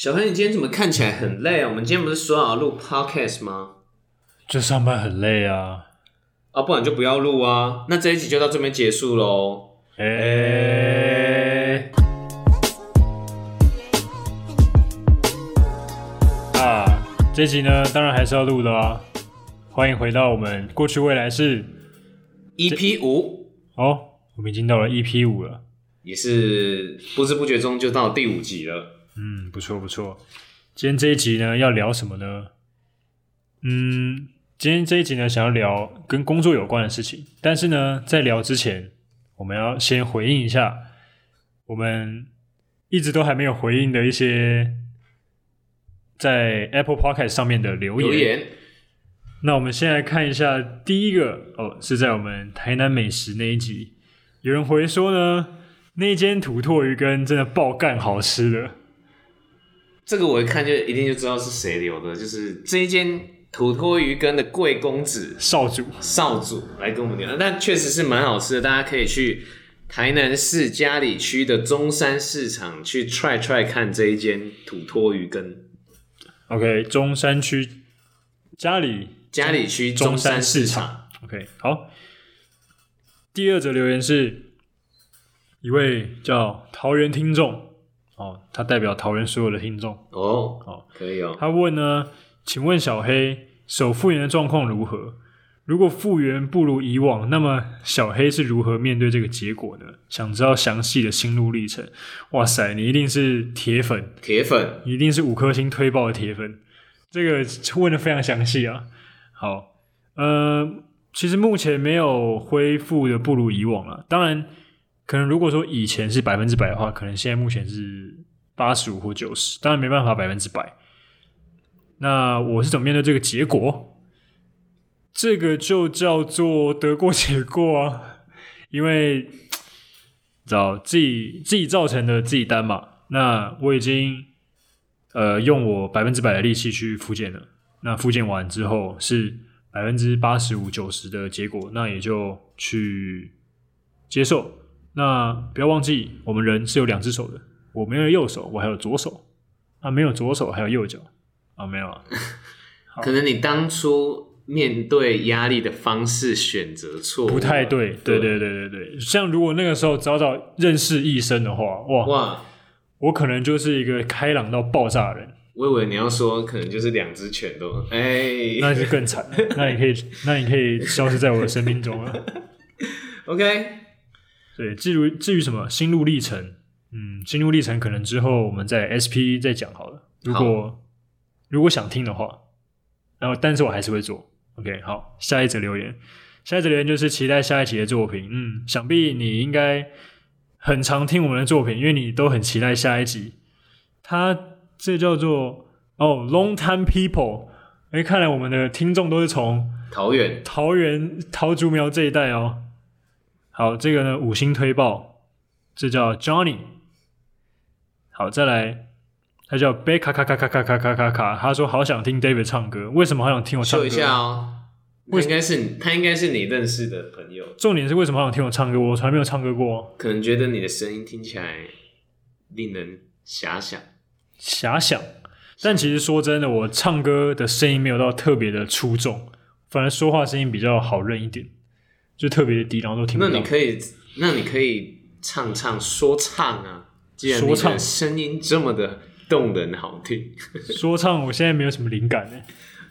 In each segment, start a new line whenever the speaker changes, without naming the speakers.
小黑，你今天怎么看起来很累啊？我们今天不是说好录 podcast 吗？
就上班很累啊。
啊，不然就不要录啊。那这一集就到这边结束喽。
哎、啊，这集呢，当然还是要录的啊。欢迎回到我们过去未来式
EP 五
哦，我们已经到了 EP 五了。
也是不知不觉中就到第五集了。
嗯，不错不错。今天这一集呢，要聊什么呢？嗯，今天这一集呢，想要聊跟工作有关的事情。但是呢，在聊之前，我们要先回应一下我们一直都还没有回应的一些在 Apple Podcast 上面的留言。
留言
那我们先来看一下第一个哦，是在我们台南美食那一集，有人回说呢，那间土拓鱼羹真的爆干好吃的。
这个我一看就一定就知道是谁留的，就是这一间土托鱼羹的贵公子
少主，
少主来跟我们聊，但确实是蛮好吃的，大家可以去台南市嘉里区的中山市场去 try try 看这一间土托鱼羹。
OK，中山区嘉里
嘉里区
中
中山
山市
场。
OK，好。第二则留言是一位叫桃园听众哦，他代表桃园所有的听众。
哦，
哦
可以哦。
他问呢，请问小黑手复原的状况如何？如果复原不如以往，那么小黑是如何面对这个结果呢？想知道详细的心路历程。哇塞，你一定是铁粉，
铁粉，
你一定是五颗星推爆的铁粉，这个问的非常详细啊。好，呃，其实目前没有恢复的不如以往了。当然，可能如果说以前是百分之百的话，可能现在目前是八十五或九十，当然没办法百分之百。那我是怎么面对这个结果？这个就叫做得过且过啊，因为知道自己自己造成的自己担嘛。那我已经呃用我百分之百的力气去复健了。那复健完之后是百分之八十五、九十的结果，那也就去接受。那不要忘记，我们人是有两只手的，我没有右手，我还有左手。啊，没有左手，还有右脚。啊，没有啊。
可能你当初面对压力的方式选择错
不太对，对对对对对，像如果那个时候早早认识医生的话，哇，
哇！
我可能就是一个开朗到爆炸的人，
我以为你要说可能就是两只拳都，哎、
那就更惨了。那你可以，那你可以消失在我的生命中了。
OK，
对，至于至于什么心路历程，嗯，心路历程可能之后我们在 SP 再讲好了。如果如果想听的话，然后但是我还是会做。OK，好，下一则留言，下一则留言就是期待下一期的作品。嗯，想必你应该很常听我们的作品，因为你都很期待下一集。他这叫做哦，Long Time People。哎，看来我们的听众都是从
桃园
桃园桃竹苗这一带哦。好，这个呢五星推爆，这叫 Johnny。好，再来，他叫贝卡卡卡卡卡卡卡卡卡，他说好想听 David 唱歌，为什么好想听我唱歌？
秀一下哦。他应该是你他应该是你认识的朋友，
重点是为什么好想听我唱歌？我从来没有唱歌过，
可能觉得你的声音听起来令人遐想。
遐想。但其实说真的，我唱歌的声音没有到特别的出众，反而说话声音比较好认一点，就特别的低，然后都听不到。
那你可以，那你可以唱唱说唱啊，既然你
说唱
的声音这么的动人好听。
说唱，我现在没有什么灵感呢。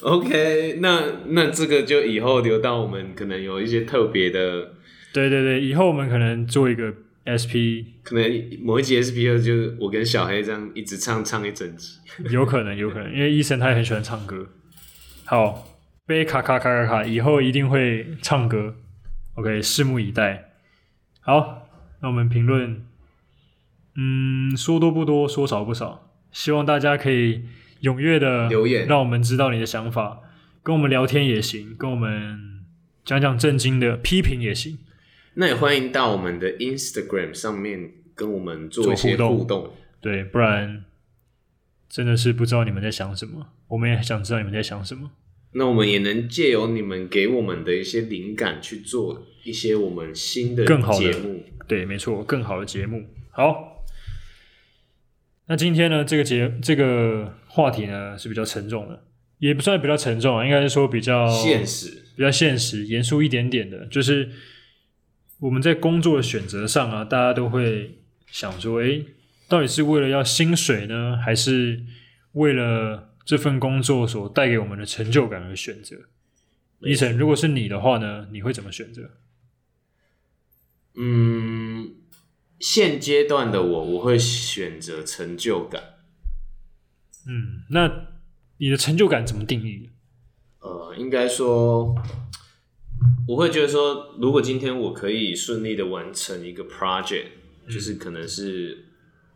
OK，那那这个就以后留到我们可能有一些特别的，
对对对，以后我们可能做一个 SP
可能某一集 SP 二就是我跟小黑这样一直唱唱一整集。
有可能，有可能，因为医生他也很喜欢唱歌。好，贝卡卡卡卡卡，以后一定会唱歌。OK，拭目以待。好，那我们评论，嗯，说多不多，说少不少。希望大家可以踊跃的
留言
让我们知道你的想法，跟我们聊天也行，跟我们讲讲正经的批评也行。
那也欢迎到我们的 Instagram 上面跟我们做一些
互动
互动。
对，不然真的是不知道你们在想什么，我们也想知道你们在想什么。
那我们也能借由你们给我们的一些灵感去做一些我们新的
更好的
节目。
对，没错，更好的节目。好，那今天呢，这个节这个话题呢是比较沉重的，也不算比较沉重啊，应该是说比较
现实，
比较现实、严肃一点点的，就是我们在工作的选择上啊，大家都会想说，诶，到底是为了要薪水呢，还是为了这份工作所带给我们的成就感而选择？伊晨，如果是你的话呢，你会怎么选择？
嗯，现阶段的我，我会选择成就感。
嗯，那你的成就感怎么定义？
呃，应该说，我会觉得说，如果今天我可以顺利的完成一个 project，就是可能是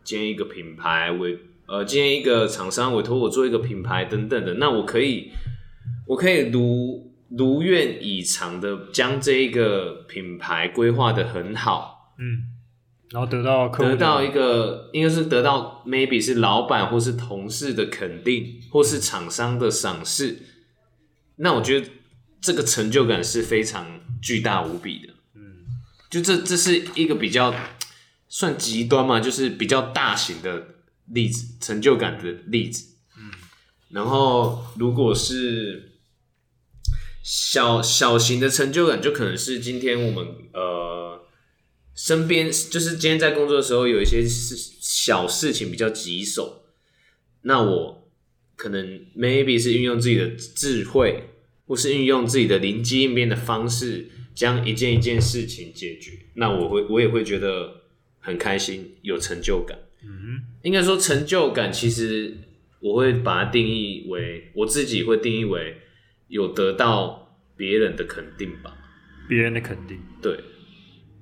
建一个品牌委，呃，今天一个厂商委托我做一个品牌等等的，那我可以，我可以如如愿以偿的将这一个品牌规划的很好，
嗯，然后得到客户
得到一个应该是得到 maybe 是老板或是同事的肯定，或是厂商的赏识，那我觉得这个成就感是非常巨大无比的。
嗯
就这这是一个比较算极端嘛，就是比较大型的例子，成就感的例子。嗯，然后如果是小小型的成就感，就可能是今天我们呃身边，就是今天在工作的时候有一些事小事情比较棘手，那我可能 maybe 是运用自己的智慧，或是运用自己的灵机应变的方式，将一件一件事情解决。那我会我也会觉得很开心，有成就感。
嗯
应该说成就感，其实我会把它定义为我自己会定义为有得到别人的肯定吧。
别人的肯定。
对，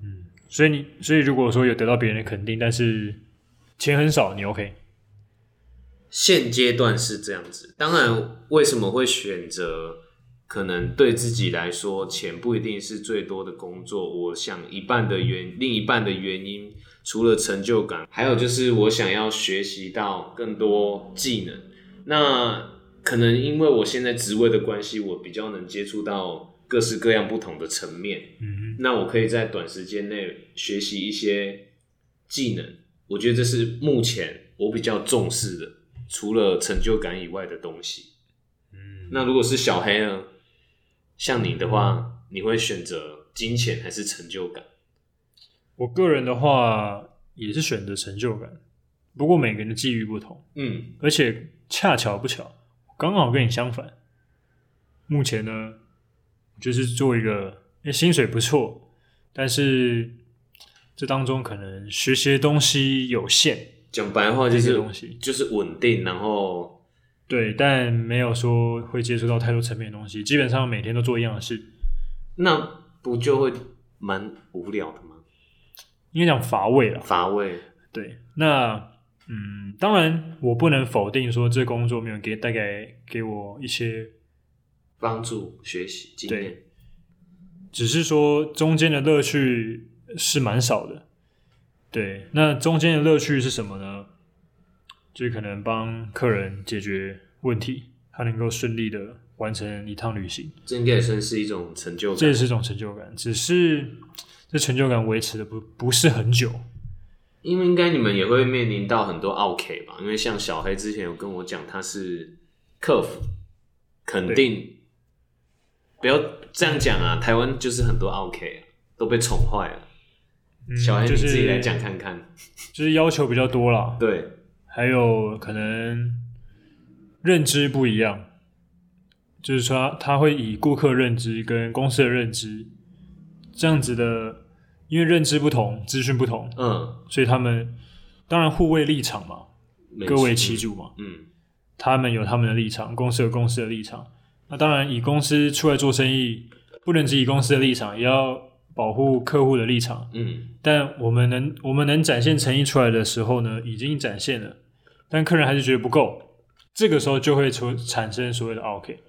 嗯
所以你，所以如果说有得到别人的肯定，但是钱很少，你 OK？
现阶段是这样子。当然，为什么会选择可能对自己来说钱不一定是最多的工作？我想一半的原另一半的原因，除了成就感，还有就是我想要学习到更多技能。那可能因为我现在职位的关系，我比较能接触到各式各样不同的层面。
嗯
那我可以在短时间内学习一些技能，我觉得这是目前我比较重视的，除了成就感以外的东西。
嗯，
那如果是小黑呢？像你的话，你会选择金钱还是成就感？
我个人的话也是选择成就感，不过每个人的际遇不同，
嗯，
而且恰巧不巧，刚好跟你相反。目前呢，就是做一个，诶薪水不错，但是这当中可能学习的东西有限，
讲白话就
这些
是
东西
就是稳定，然后
对，但没有说会接触到太多层面的东西，基本上每天都做一样的事，
那不就会蛮无聊的吗？
应该讲乏味了。
乏味。
对，那嗯，当然我不能否定说这工作没有给带给给我一些，
帮助学习经验，
只是说中间的乐趣是蛮少的。对，那中间的乐趣是什么呢？就是可能帮客人解决问题，他能够顺利的完成一趟旅行，
这应该也算是一种成就感。
这也是一种成就感。只是这成就感维持的不不是很久。
因为应该你们也会面临到很多 OK 吧？因为像小黑之前有跟我讲，他是客服，肯定不要这样讲啊。台湾就是很多 OK 啊，都被宠坏了。
嗯
小黑，
就是
你自己来讲看看。
就是要求比较多了。
对，
还有可能认知不一样，就是说他他会以顾客认知跟公司的认知这样子的，因为认知不同，资讯不同，
嗯，
所以他们当然互为立场嘛，各为其主嘛，
嗯，
他们有他们的立场，公司有公司的立场。那当然，以公司出来做生意，不能只以公司的立场，也要保护客户的立场。
嗯。
但我们能我们能展现诚意出来的时候呢，已经展现了，但客人还是觉得不够，这个时候就会出产生所谓的 OK，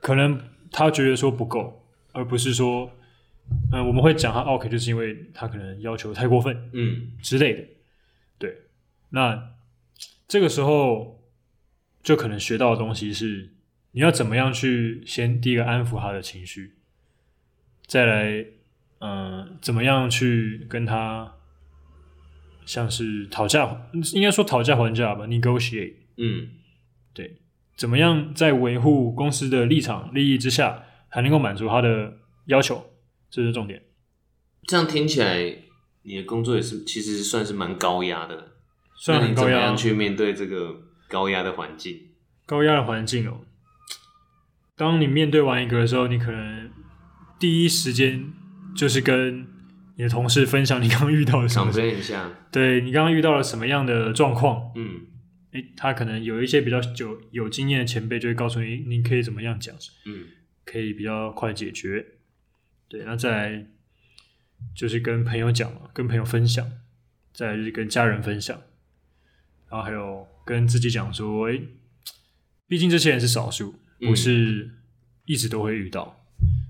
可能他觉得说不够，而不是说，嗯、我们会讲他 OK，就是因为他可能要求太过分
嗯。
之类的，对，那这个时候就可能学到的东西是，你要怎么样去先第一个安抚他的情绪，再来，嗯、怎么样去跟他像是讨价，应该说讨价还价吧，negotiate，
嗯，
对，怎么样在维护公司的立场利益之下，还能够满足他的要求，这是重点。
这样听起来，你的工作也是其实算是蛮高压的。
虽然
那你怎么
很高压
样去面对这个高压的环境？
高压的环境哦，当你面对完一个的时候，你可能第一时间就是跟你的同事分享你刚刚遇到的什
想
么，
分一下，
对你刚刚遇到了什么样的状况，
嗯
诶，他可能有一些比较有有经验的前辈就会告诉你，你可以怎么样讲，
嗯
可以比较快解决。对，那再来就是跟朋友讲嘛，跟朋友分享，再来就是跟家人分享，然后还有跟自己讲说，诶，毕竟这些人是少数，
嗯
不是一直都会遇到，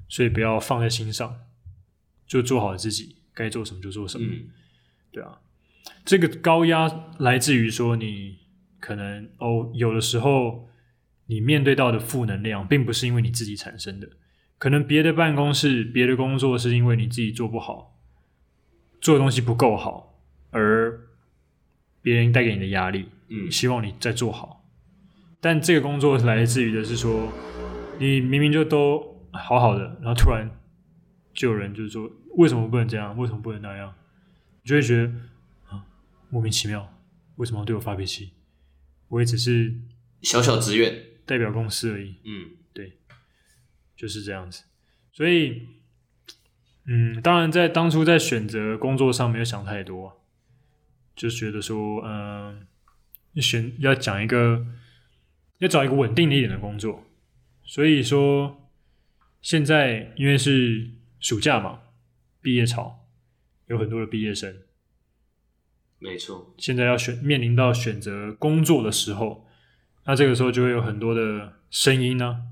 所以不要放在心上，就做好自己，该做什么就做什么。
嗯
对啊，这个高压来自于说你可能哦，有的时候你面对到的负能量，并不是因为你自己产生的，可能别的办公室、别的工作是因为你自己做不好，做的东西不够好，而别人带给你的压力，
嗯
希望你再做好。但这个工作来自于的是说，你明明就都好好的，然后突然就有人就是说，为什么不能这样？为什么不能那样？你就会觉得啊，莫名其妙，为什么要对我发脾气？我也只是
小小职员，
代表公司而已，
嗯
就是这样子。所以，嗯，当然在当初在选择工作上没有想太多，就觉得说，嗯、选要讲一个，要找一个稳定一点的工作。所以说，现在因为是暑假嘛，毕业潮，有很多的毕业生，
没错，
现在要选面临到选择工作的时候，那这个时候就会有很多的声音呢、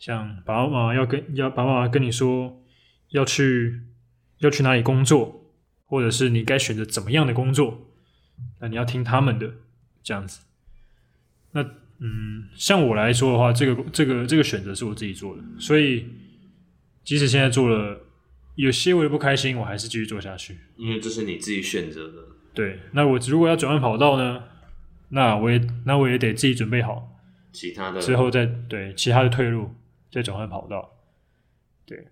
像爸爸妈妈要跟要爸爸妈妈跟你说要去要去哪里工作，或者是你该选择怎么样的工作，那你要听他们的这样子。那嗯，像我来说的话，这个这个这个选择是我自己做的，所以即使现在做了有些微的不开心，我还是继续做下去。
因为这是你自己选择的，
对，那我如果要转换跑道呢，那我也那我也得自己准备好，
其他的
之后再对其他的退路在转换跑道。对，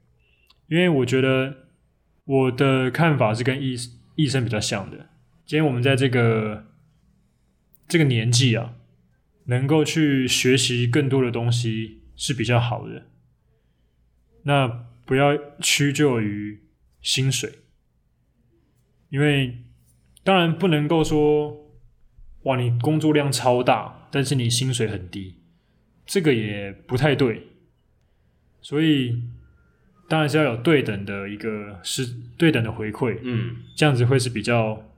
因为我觉得我的看法是跟医医生比较像的。今天我们在这个这个年纪啊，能够去学习更多的东西是比较好的。那不要屈就于薪水，因为当然不能够说哇，你工作量超大，但是你薪水很低，这个也不太对。所以当然是要有对等的一个是对等的回馈，
嗯
这样子会是比较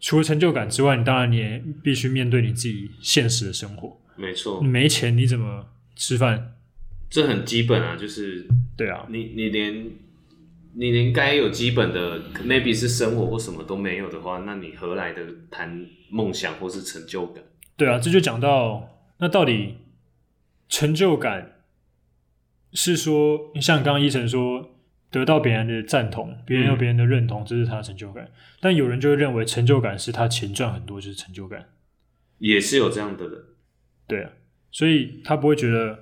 除了成就感之外，你当然你也必须面对你自己现实的生活。
没错
你，没钱你怎么吃饭？
这很基本啊，就是
对啊，
你你连你连该有基本的 maybe 是生活或什么都没有的话，那你何来的谈梦想或是成就感？
对啊，这就讲到那到底成就感是说，像刚刚医生说，得到别人的赞同，别人有别人的认同，这是他的成就感。但有人就会认为成就感是他钱赚很多就是成就感，
也是有这样的人，
对啊，所以他不会觉得，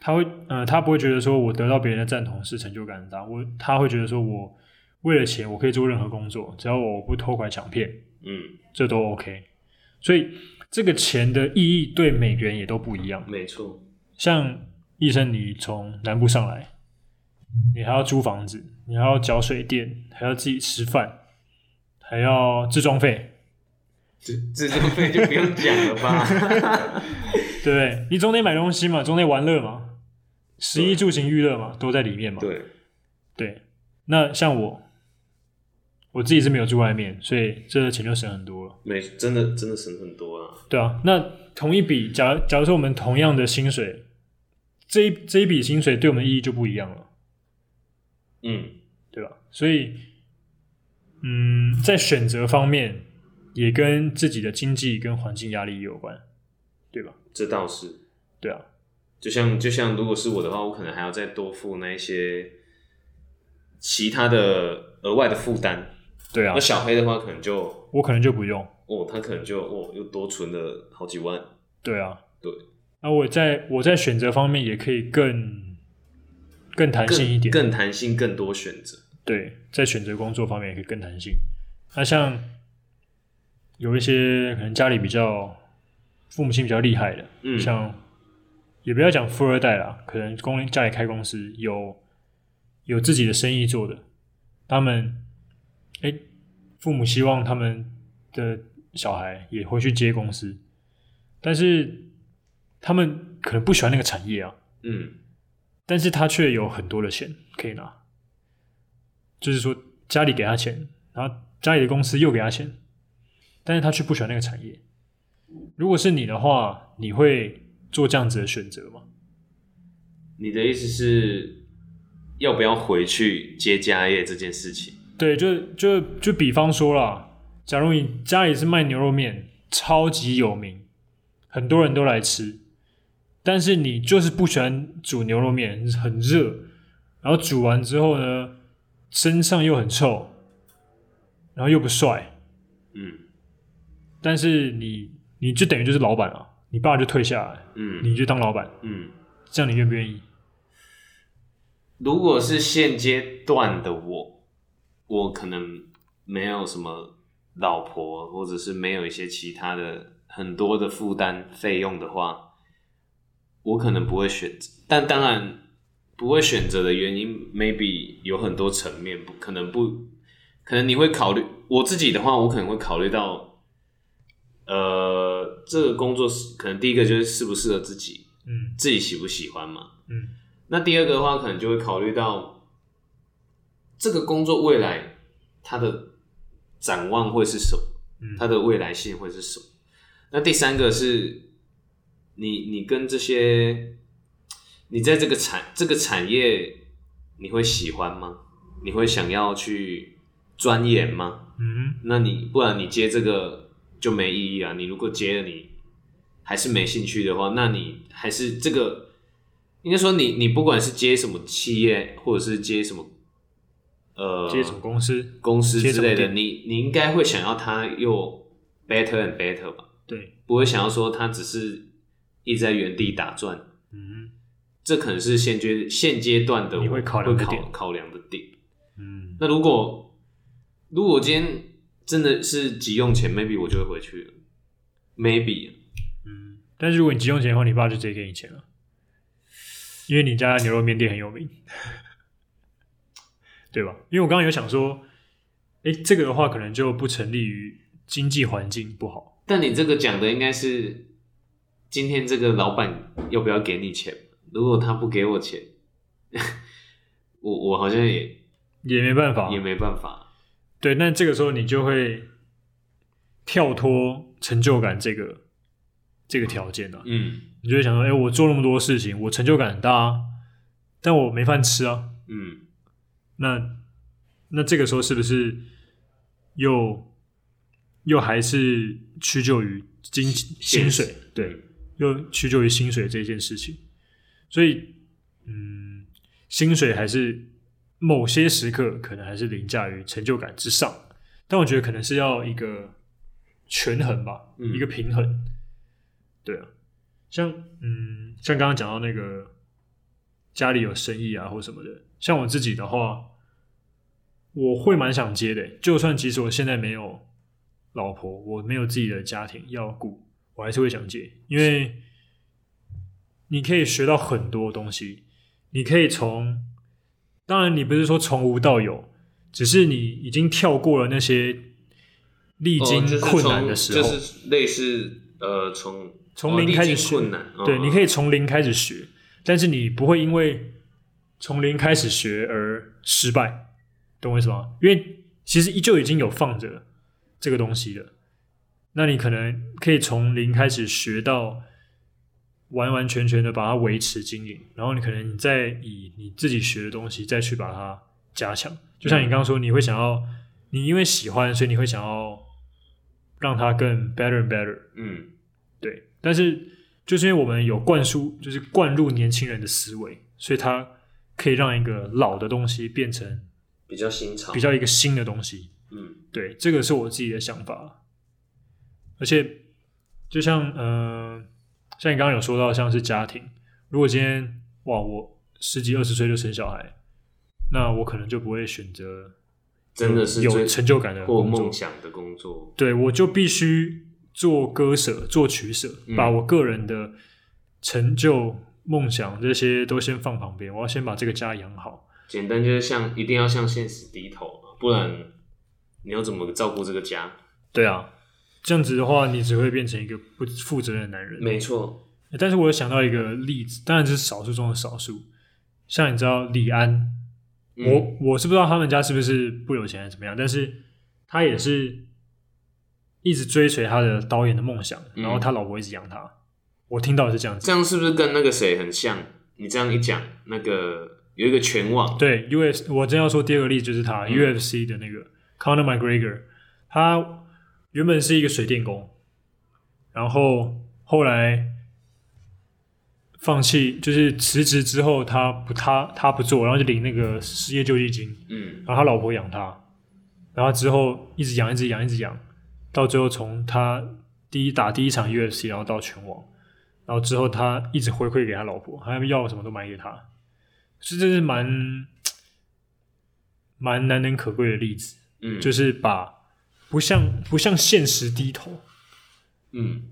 他会呃，他不会觉得说我得到别人的赞同是成就感很大，我他会觉得说我为了钱我可以做任何工作，只要我不偷拐抢骗，
嗯，
这都 OK。所以这个钱的意义对每个人也都不一样。
没错，
像医生，你从南部上来，你还要租房子，你还要缴水电，还要自己吃饭，还要自装费，
自自装费就不用讲了吧？
对不对？你总得买东西嘛，总得玩乐嘛，食衣住行娱乐嘛，都在里面嘛。
对，
对，那像我，我自己是没有住外面，所以这个钱就省很多了。
没真的真的省很多啊。
对啊，那同一笔，假如假如说我们同样的薪水，这一这一笔薪水对我们的意义就不一样了。
嗯，
对吧？所以，嗯，在选择方面，也跟自己的经济跟环境压力有关，对吧？
这倒是。
对啊，
就像就像如果是我的话，我可能还要再多付那一些其他的额外的负担。
对啊
那，小黑的话，可能就
我可能就不用。
哦，他可能就哦又多存了好几万。
对啊，
对。
那我在我在选择方面也可以更更弹性一点，
更弹性，更多选择。
对，在选择工作方面也可以更弹性。那像有一些可能家里比较父母亲比较厉害的，
嗯
像也不要讲富二代啦，可能公家里开公司有有自己的生意做的，他们哎，父母希望他们的小孩也回去接公司，但是他们可能不喜欢那个产业啊，
嗯
但是他却有很多的钱可以拿，就是说家里给他钱，然后家里的公司又给他钱，但是他却不喜欢那个产业。如果是你的话，你会做这样子的选择吗？
你的意思是要不要回去接家业这件事情？
对，就就就比方说啦，假如你家里是卖牛肉面，超级有名，很多人都来吃，但是你就是不喜欢煮牛肉面，很热，然后煮完之后呢，身上又很臭，然后又不帅，
嗯
但是你你就等于就是老板啊，你爸就退下来，
嗯
你就当老板，
嗯。
这样你愿不愿意？
如果是现阶段的我，我可能没有什么老婆，或者是没有一些其他的很多的负担费用的话，我可能不会选择。但当然，不会选择的原因，maybe 有很多层面，不可能不，可能你会考虑。我自己的话，我可能会考虑到，呃，这个工作是可能第一个就是适不适合自己，
嗯
自己喜不喜欢嘛。
嗯
那第二个的话，可能就会考虑到这个工作未来它的展望会是什么，
嗯
它的未来性会是什么。那第三个是你你跟这些你在这个产这个产业你会喜欢吗？你会想要去钻研吗？
嗯
那你不然你接这个就没意义啊！你如果接了你还是没兴趣的话，那你还是这个应该说你你不管是接什么企业，或者是接什么呃
接什么公司？
公司之类的，你你应该会想要它又 better and better 吧，
对，
不会想要说它只是一直在原地打转。
嗯
这可能是现阶现阶段的
你会考量的点
考考量的点。
嗯
那如果如果我今天真的是急用钱，maybe 我就会回去了，maybe
嗯。但是如果你急用钱的话，你爸就直接给你钱了，因为你家牛肉面店很有名，对吧？因为我刚刚有想说，诶，这个的话可能就不成立于经济环境不好。
但你这个讲的应该是今天这个老板要不要给你钱？如果他不给我钱，我我好像也
也没办法，
也没办法。
对，那这个时候你就会跳脱成就感这个这个条件啊，
嗯。
你就会想说，哎、我做那么多事情，我成就感很大啊，但我没饭吃啊，
嗯。
那那这个时候是不是又又还是屈就于金薪水？对，又屈就于薪水这件事情，所以嗯，薪水还是某些时刻可能还是凌驾于成就感之上，但我觉得可能是要一个权衡吧，
嗯。
一个平衡。对啊，像嗯，像刚刚讲到那个家里有生意啊或什么的，像我自己的话，我会蛮想接的。就算即使我现在没有老婆，我没有自己的家庭要顾，我还是会想接，因为你可以学到很多东西。你可以从，当然你不是说从无到有，只是你已经跳过了那些历经困难的时候，
就是类似呃从
从零开始学
经困难，
对，
嗯
你可以从零开始学，但是你不会因为从零开始学而失败，懂我意思吗？因为其实依旧已经有放着这个东西了，那你可能可以从零开始学到完完全全的把它维持经营，然后你可能你再以你自己学的东西再去把它加强。就像你刚刚说，你会想要，你因为喜欢，所以你会想要让它更 better and better。
嗯
对，但是就是因为我们有灌输，就是灌入年轻人的思维，所以它可以让一个老的东西变成
比较新潮，
比较一个新的东西。
嗯
对，这个是我自己的想法。而且，就像呃，像你刚刚有说到，像是家庭，如果今天哇，我十几二十岁就生小孩，那我可能就不会选择
真的是
有成就感的
或
工作
梦想的工作，
对我就必须做割舍、做取舍，
嗯
把我个人的成就、梦想这些都先放旁边，我要先把这个家养好。
简单就是向一定要向现实低头嘛，不然你要怎么照顾这个家？
对啊，这样子的话，你只会变成一个不负责任的男人。
没错，
但是我有想到一个例子，当然是少数中的少数。像你知道李安，
嗯
我我是不知道他们家是不是不有钱还是怎么样，但是他也是一直追随他的导演的梦想，
嗯
然后他老婆一直养他。我听到的是这样子
这。样是不是跟那个谁很像？你这样一讲，那个有一个拳王，
对，US 我真要说第二个例子就是他、
嗯
UFC 的那个 Conor McGregor，他原本是一个水电工，然后后来放弃，就是辞职之后他不他他不做，然后就领那个失业救济金，
嗯。
然后他老婆养他，然后之后一直养一直养一直养，到最后从他第一打第一场 UFC，然后到拳王，然后之后他一直回馈给他老婆，他要什么都买给他，是这是蛮蛮难能可贵的例子，
嗯，
就是把不向不向现实低头，
嗯，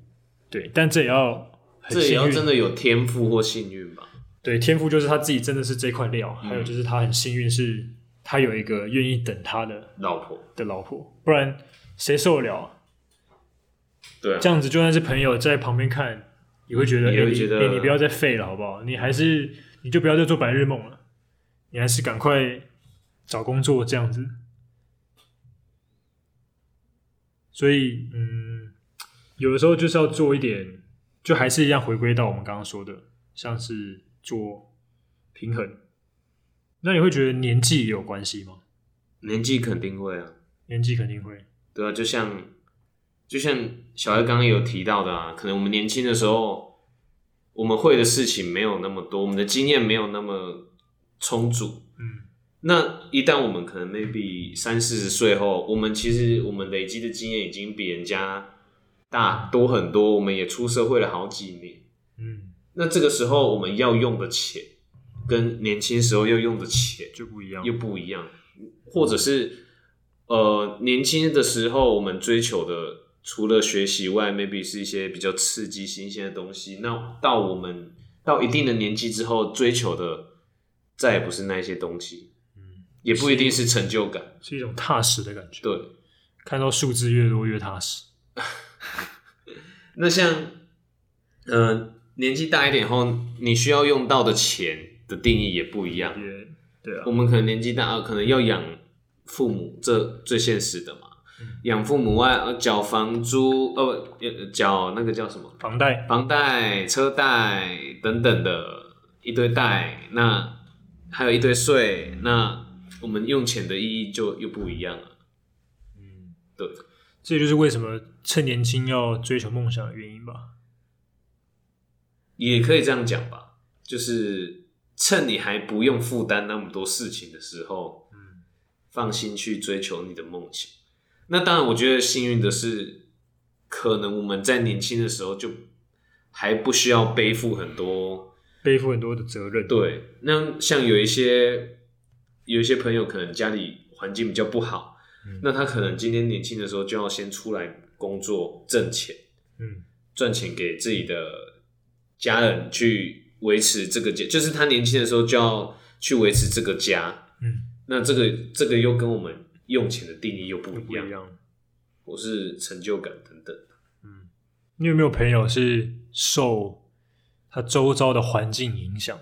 对，但这也要
这也，要真的有天赋或幸运吧？
对，天赋就是他自己真的是这块料，
嗯
还有就是他很幸运是他有一个愿意等他的
老婆，
的老婆，不然谁受得了啊？
对啊，
这样子就算是朋友在旁边看，也会觉得，哎、你
也会觉得
哎你不要再废了，好不好？你还是你就不要再做白日梦了，你还是赶快找工作这样子。所以，嗯，有的时候就是要做一点，就还是一样回归到我们刚刚说的，像是做平衡。那你会觉得年纪也有关系吗？
年纪肯定会啊，
年纪肯定会，
对啊，就像就像小艾刚刚有提到的啊，可能我们年轻的时候，我们会的事情没有那么多，我们的经验没有那么充足。
嗯，
那一旦我们可能 maybe 三四十岁后，我们其实我们累积的经验已经比人家大多很多，我们也出社会了好几年。
嗯，
那这个时候我们要用的钱，跟年轻时候要用的钱
就不一样。
又不一样，或者是呃年轻的时候我们追求的，除了学习外，maybe 是一些比较刺激新鲜的东西。那到我们到一定的年纪之后，追求的再也不是那些东西，
嗯，
也不一定是成就感。
是一种踏实的感觉。
对，
看到数字越多越踏实。
那像呃年纪大一点后，你需要用到的钱的定义也不一样。
也对啊
我，们可能年纪大，呃可能要养父母，这最现实的嘛。
嗯
养父母外，呃，缴房租，呃，不呃缴那个叫什么？
房贷
房贷、车贷等等的一堆贷，那还有一堆税，那我们用钱的意义就又不一样了。
嗯，
对，
这就是为什么趁年轻要追求梦想的原因吧。
也可以这样讲吧，就是趁你还不用负担那么多事情的时候，
嗯，
放心去追求你的梦想。那当然，我觉得幸运的是，可能我们在年轻的时候就还不需要背负很多。
背负很多的责任。，
对，那像有一些有一些朋友，可能家里环境比较不好，
嗯
那他可能今天年轻的时候就要先出来工作挣钱，
嗯
赚钱给自己的家人去维持这个家，就是他年轻的时候就要去维持这个家。
嗯，
那这个这个又跟我们用钱的定义又不一样，
不一样。
或是成就感等等。
嗯，你有没有朋友是受他周遭的环境影响，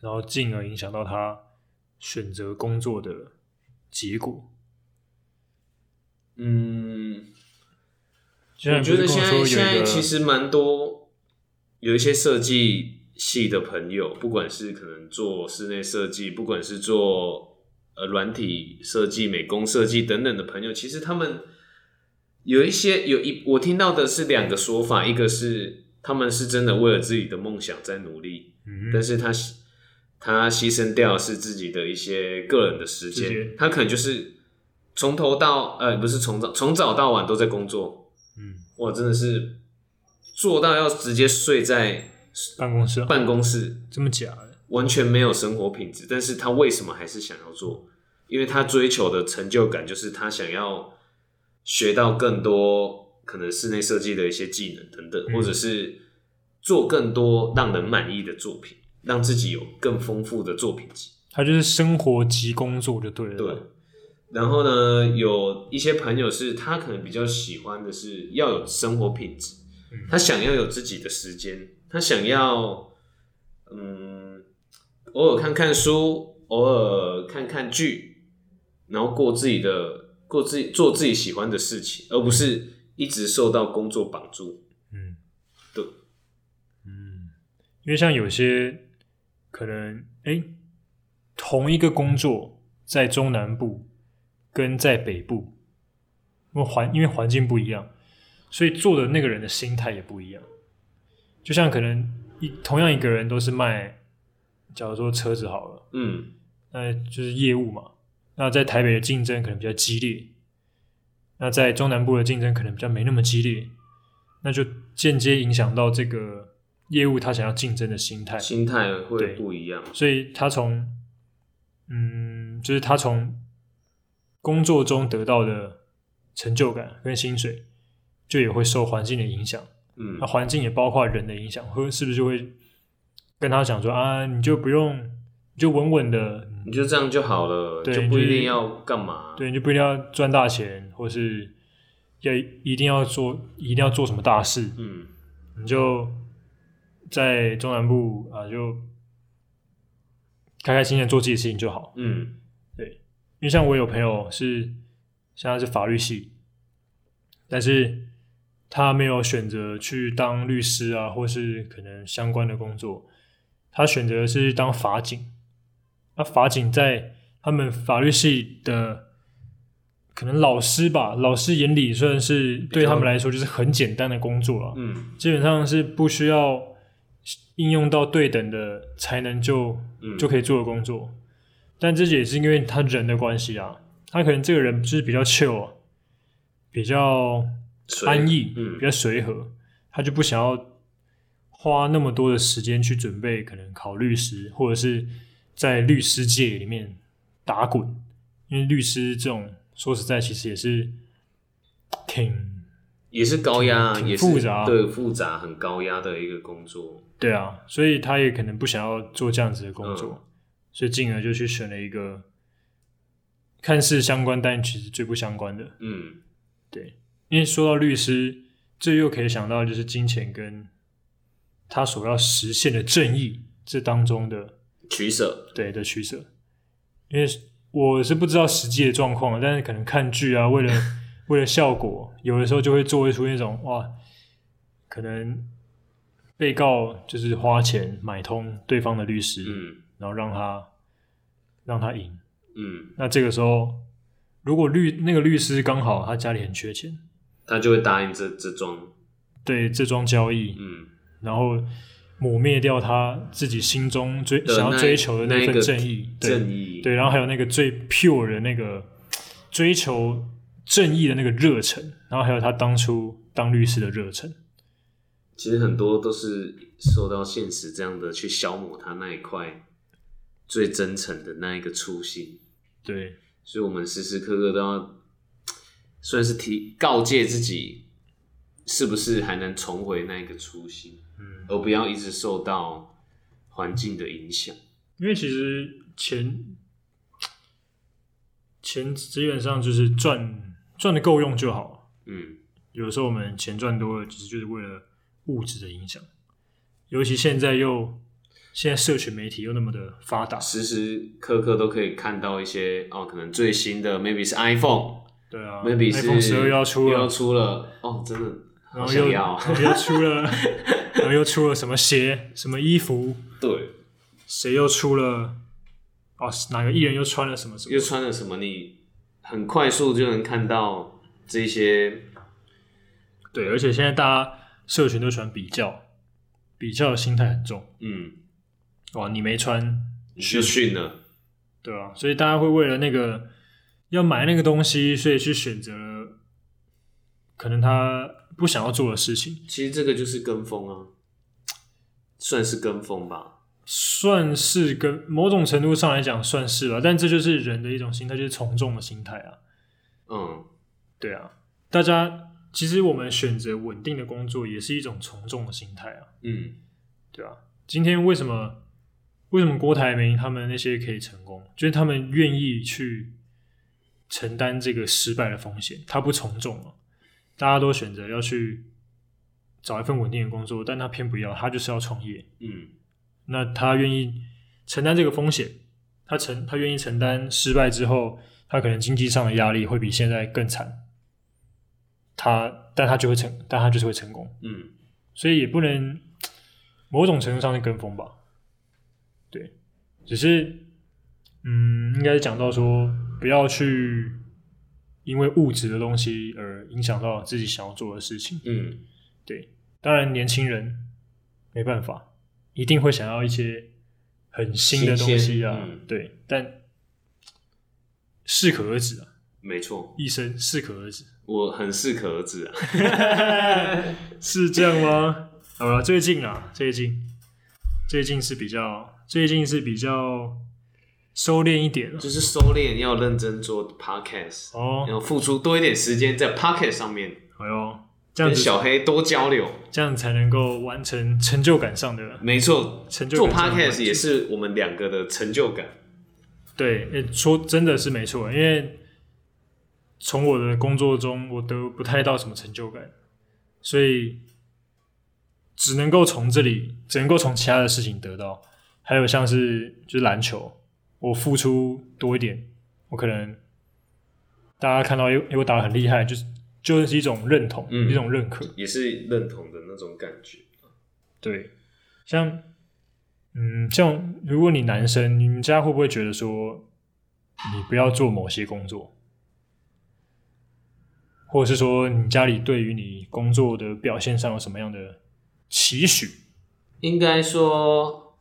然后进而影响到他选择工作的结果？
嗯，
就
我觉得现在现在其实蛮多有一些设计系的朋友，不管是可能做室内设计，不管是做呃软体设计、美工设计等等的朋友，其实他们有一些有一我听到的是两个说法，一个是他们是真的为了自己的梦想在努力，
嗯
但是他牺他牺牲掉是自己的一些个人的时间，他可能就是从头到呃不是从早从早到晚都在工作，
嗯，
哇，真的是做到要直接睡在
办公室。啊
办公室，
这么假的，
完全没有生活品质。但是他为什么还是想要做？因为他追求的成就感就是他想要学到更多可能室内设计的一些技能等等，
嗯。
或者是做更多让人满意的作品，让自己有更丰富的作品集。
他就是生活及工作就对了。
对，然后呢，有一些朋友是他可能比较喜欢的是要有生活品质，
嗯
他想要有自己的时间，他想要嗯，偶尔看看书，偶尔看看剧，然后过自己的过自己做自己喜欢的事情，而不是一直受到工作绑住。
嗯，
对，
嗯，因为像有些可能，哎，同一个工作在中南部跟在北部，因为环因为环境不一样，所以做的那个人的心态也不一样。就像可能一同样一个人都是卖，假如说车子好了，
嗯，
那就是业务嘛。那在台北的竞争可能比较激烈，那在中南部的竞争可能比较没那么激烈，那就间接影响到这个业务他想要竞争的心态。
心态会不一样。
所以他从，嗯，就是他从工作中得到的成就感跟薪水，就也会受环境的影响。
嗯
那环境也包括人的影响，会是不是就会跟他讲说啊，你就不用，你就稳稳的，
你就这样就好了，
对
就不一定要干嘛。
对，你就不一定要赚大钱，或是要一定要做，一定要做什么大事，
嗯
你就在中南部啊，就开开心心做自己的事情就好。
嗯对
因为像我有朋友是现在是法律系，但是他没有选择去当律师啊，或是可能相关的工作，他选择是当法警。那法警在他们法律系的可能老师吧，老师眼里算是对他们来说就是很简单的工作了，
嗯
基本上是不需要应用到对等的才能就
嗯，
就可以做的工作。但这也是因为他人的关系啊，他可能这个人就是比较 chill，啊比较安逸，
嗯。
比较随和，他就不想要花那么多的时间去准备可能考律师，或者是在律师界里面打滚，因为律师这种说实在其实也是挺
也是高压，也是
复杂
对复杂很高压的一个工作。
对啊，所以他也可能不想要做这样子的工作，
嗯
所以进而就去选了一个看似相关，但其实最不相关的。
嗯
对，因为说到律师，这又可以想到就是金钱跟他所要实现的正义这当中的
取舍，
对的取舍。因为我是不知道实际的状况，但是可能看剧啊，为了为了效果，有的时候就会做出那种哇，可能被告就是花钱买通对方的律师，
嗯
然后让他让他赢。
嗯，
那这个时候，如果律那个律师刚好他家里很缺钱，
他就会答应这这桩，
对这桩交易，
嗯，
然后抹灭掉他自己心中追想要追求的
那
份正义，对
正义，
对，然后还有那个最 pure 的那个追求正义的那个热忱，然后还有他当初当律师的热忱，
其实很多都是受到现实这样的去消磨他那一块最真诚的那一个初心，
对。
所以我们时时刻刻都要算是提告诫自己，是不是还能重回那一个初心，
嗯，
而不要一直受到环境的影响。
因为其实钱钱基本上就是赚赚的够用就好，
嗯。
有时候我们钱赚多了，其实就是为了物质的影响，尤其现在又现在社群媒体又那么的发达，
时时刻刻都可以看到一些哦，可能最新的 maybe 是 iPhone，maybe
对啊
是
iPhone 十二又要出
又要，出了。哦，真的
然后又
想要，
又出了，然后又出了什么鞋、什么衣服，
对，
谁又出了？哦，哪个艺人又穿了什么什么。
又？穿了什么？你很快速就能看到这些，
对，而且现在大家社群都喜欢比较，比较的心态很重。
嗯，
哇，你没穿，
你就训了，
对啊，所以大家会为了那个要买那个东西，所以去选择了可能他不想要做的事情，
其实这个就是跟风啊，算是跟风吧。
算是跟某种程度上来讲算是吧，但这就是人的一种心态，就是从众的心态啊。
嗯，
对啊，大家其实我们选择稳定的工作也是一种从众的心态啊，
嗯，
对啊。今天为什么为什么郭台铭他们那些可以成功，就是他们愿意去承担这个失败的风险，他不从众啊，大家都选择要去找一份稳定的工作，但他偏不要，他就是要创业。
嗯，
那他愿意承担这个风险，他承他愿意承担失败之后，他可能经济上的压力会比现在更惨，他但他就会成，但他就是会成功，
嗯，
所以也不能某种程度上是跟风吧，对，只是嗯，应该是讲到说不要去因为物质的东西而影响到自己想要做的事情，
嗯，
对，当然年轻人没办法，一定会想要一些很新的东西啊，对，但适可而止啊，
没错，
一生适可而止，
我很适可而止啊。
是这样吗？好了，最近啊，最近。最近是比较最近是比较收敛一点了
就是收敛，要认真做 podcast，
哦，
要付出多一点时间在 podcast 上面，
哎呦，这样
跟
子
小黑多交流。
这样才能够完成成就感上的
没错，做
成就感上的
podcast 也是我们两个的成就感。
对，诶说真的是没错，因为从我的工作中，我得不太到什么成就感，所以只能够从这里，只能够从其他的事情得到。还有像是就是篮球，我付出多一点，我可能大家看到诶诶我打的很厉害，就是就是一种认同，
嗯
一种认可。
也是认同的那种感觉。
对，像嗯，像如果你男生，你们家会不会觉得说，你不要做某些工作，或者是说你家里对于你工作的表现上有什么样的期许？
应该说，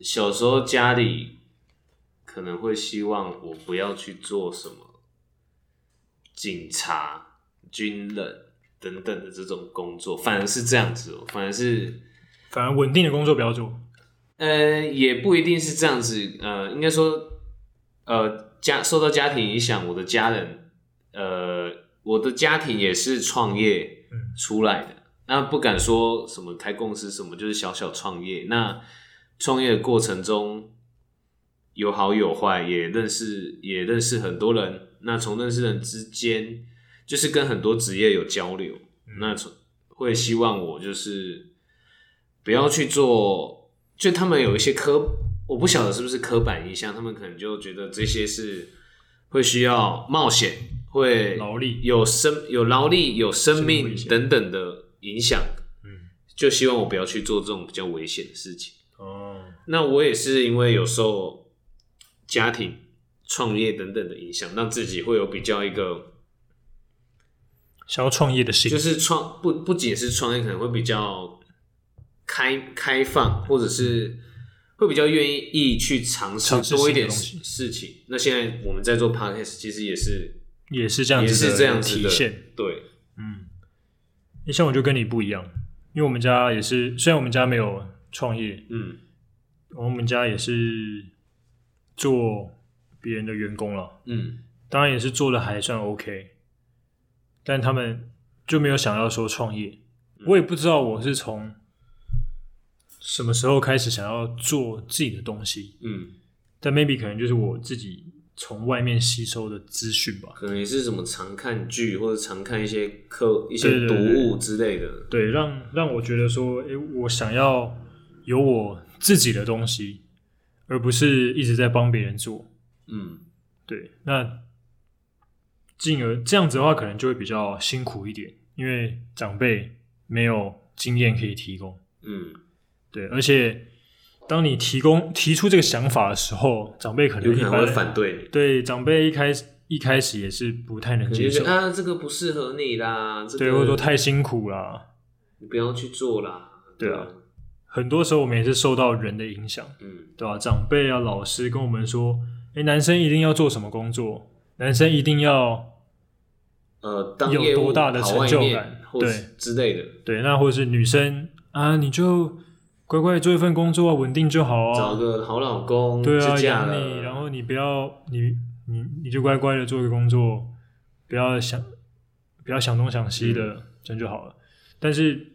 小时候家里可能会希望我不要去做什么警察、军人等等的这种工作，反而是这样子哦，反而是
反而稳定的工作不要做。
呃，也不一定是这样子，呃，应该说，呃，家受到家庭影响，我的家人，呃，我的家庭也是创业
嗯
出来的，那不敢说什么开公司什么，就是小小创业。那创业的过程中有好有坏，也认识也认识很多人。那从认识人之间，就是跟很多职业有交流，那从会希望我就是不要去做，就他们有一些刻，我不晓得是不是刻板印象，他们可能就觉得这些是会需要冒险，会
劳力。
有生有劳力、有生
生
命等等的影响，
嗯，
就希望我不要去做这种比较危险的事情。
哦，
那我也是因为有受家庭、创业等等的影响，让自己会有比较一个，
想要创业的心，
就是创不不仅是创业，可能会比较开开放，或者是会比较愿意去尝试多一点事情。那现在我们在做 podcast，其实也是
也是这样
也是这样
体现。
对，
嗯，你像我就跟你不一样，因为我们家也是，虽然我们家没有创业，
嗯。
我们家也是做别人的员工了，
嗯。
当然也是做的还算 OK，但他们就没有想要说创业。我也不知道我是从什么时候开始想要做自己的东西，
嗯，
但 maybe 可能就是我自己从外面吸收的资讯吧。
可能也是什么常看剧或者常看一些课、一些读物之类的。
对，让让我觉得说，诶，我想要有我自己的东西，而不是一直在帮别人做。
嗯
对，那进而这样子的话，可能就会比较辛苦一点，因为长辈没有经验可以提供。
嗯，
对，而且当你提供提出这个想法的时候，长辈可能
有可能会反对你。
对长辈一开始一开始也是不太能接受
啊，这个不适合你啦，这个
对，或者说太辛苦啦。
你不要去做啦。
对啊，很多时候我们也是受到人的影响，
嗯
对吧、长辈啊、老师跟我们说，诶，男生一定要做什么工作，男生一定要
呃，当
有多大的成就感
对之类的，
对，那或者是女生啊，你就乖乖做一份工作啊，稳定就好啊
找
啊。
个好老公，
对啊，养你，然后你不要你你你就乖乖的做个工作，不要想不要想东想西的，
嗯
这样就好了。但是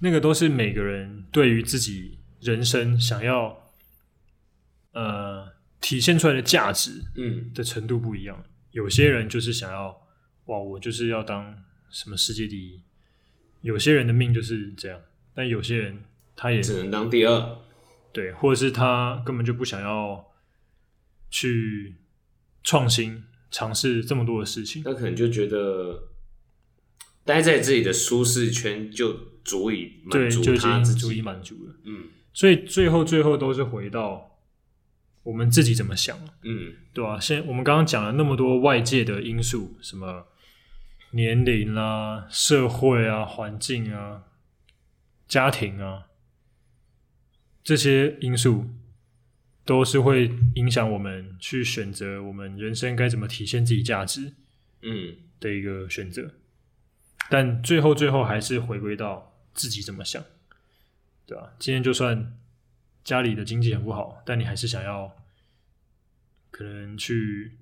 那个都是每个人对于自己人生想要呃体现出来的价值
嗯
的程度不一样。有些人就是想要哇，我就是要当什么世界第一。有些人的命就是这样，但有些人他也
只能当第二。
对，或者是他根本就不想要去创新、尝试这么多的事情。
他可能就觉得待在自己的舒适圈就足以，满足他
足以。满足了。
嗯
所以最后最后都是回到我们自己怎么想，
嗯。
对吧、现我们刚刚讲了那么多外界的因素，什么年龄啊、社会啊、环境啊、家庭啊，这些因素都是会影响我们去选择我们人生该怎么体现自己价值
嗯。
的一个选择。但最后最后还是回归到自己怎么想，对吧、今天就算家里的经济很不好，但你还是想要可能去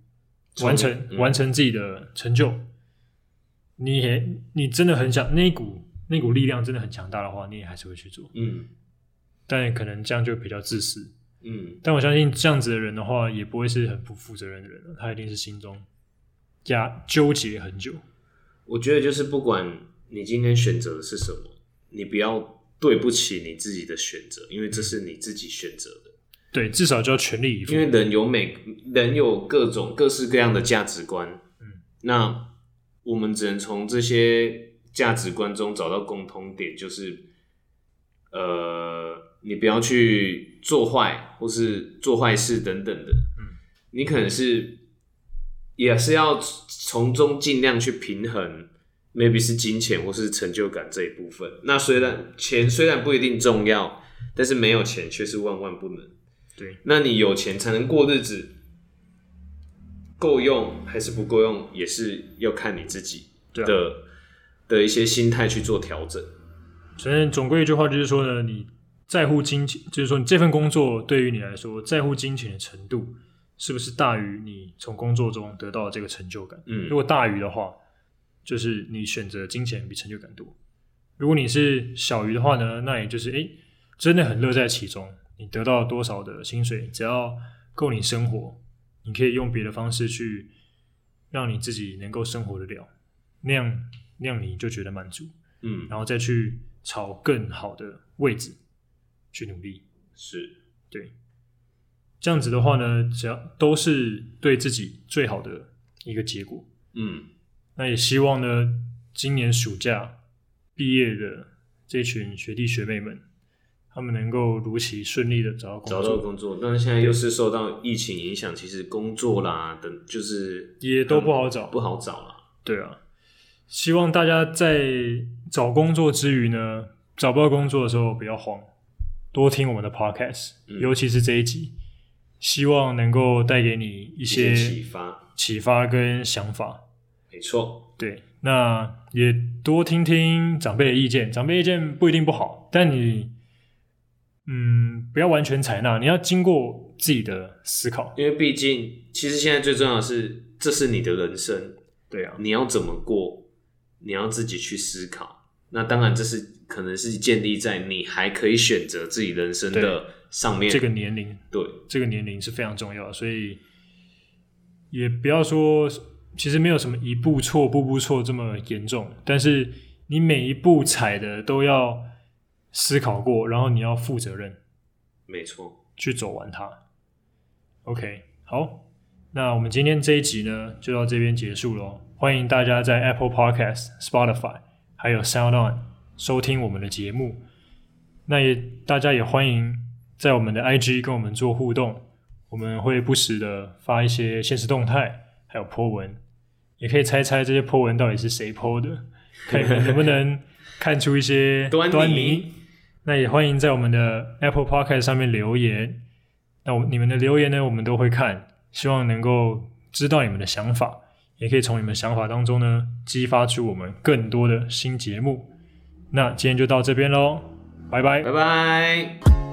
完成、
嗯
完成自己的成就。你也你真的很想那股那股力量真的很强大的话，你也还是会去做。
嗯
但可能这样就比较自私。
嗯
但我相信这样子的人的话，也不会是很不负责任的人了，他一定是心中加纠结很久。
我觉得就是不管你今天选择的是什么，你不要对不起你自己的选择，因为这是你自己选择的。
对，至少就要全力以赴
因。为人有每人有各种各式各样的价值观，
嗯，
那我们只能从这些价值观中找到共通点，就是呃，你不要去做坏或是做坏事等等的，
嗯，
你可能是也是要从中尽量去平衡。Maybe 是金钱或是成就感这一部分。那虽然钱虽然不一定重要，但是没有钱却是万万不能。
对，
那你有钱才能过日子，够用还是不够用，也是要看你自己的、的一些心态去做调整。
反正总归一句话就是说呢，你在乎金钱，就是说你这份工作对于你来说，在乎金钱的程度是不是大于你从工作中得到的这个成就感？
嗯
如果大于的话，就是你选择金钱比成就感多；如果你是小鱼的话呢，那也就是诶真的很乐在其中，你得到多少的薪水，只要够你生活，你可以用别的方式去让你自己能够生活得了，那样那样你就觉得满足。
嗯，
然后再去朝更好的位置去努力。
是，
对，这样子的话呢，只要都是对自己最好的一个结果。
嗯
那也希望呢，今年暑假毕业的这群学弟学妹们，他们能够如期顺利的找到工
找
作，
到工作，但是现在又是受到疫情影响，其实工作啦等就是
也都不好找。
不好找啦。
对啊，希望大家在找工作之余呢，找不到工作的时候不要慌，多听我们的 podcast，、
嗯
尤其是这一集，希望能够带给你一
一
些
启发，
启发跟想法。
没错，
对，那也多听听长辈的意见，长辈意见不一定不好，但你嗯不要完全采纳，你要经过自己的思考。
因为毕竟其实现在最重要的是，这是你的人生，
对啊，
你要怎么过，你要自己去思考。那当然，这是可能是建立在你还可以选择自己人生的上面。
这个年龄
对，
这个年龄是非常重要的，所以也不要说，其实没有什么一步错步步错这么严重，但是你每一步踩的都要思考过，然后你要负责任
没错。
去走完它。OK，好，那我们今天这一集呢就到这边结束喽。欢迎大家在 Apple Podcast、Spotify 还有 Sound On 收听我们的节目。那也大家也欢迎在我们的 IG 跟我们做互动，我们会不时的发一些现实动态，还有 po 文，也可以猜猜这些 po 文到底是谁 po 的，看你们能不能看出一些
端倪
端倪。那也欢迎在我们的 Apple Podcast 上面留言。那我你们的留言呢，我们都会看，希望能够知道你们的想法，也可以从你们想法当中呢，激发出我们更多的新节目。那今天就到这边喽，拜拜
拜拜。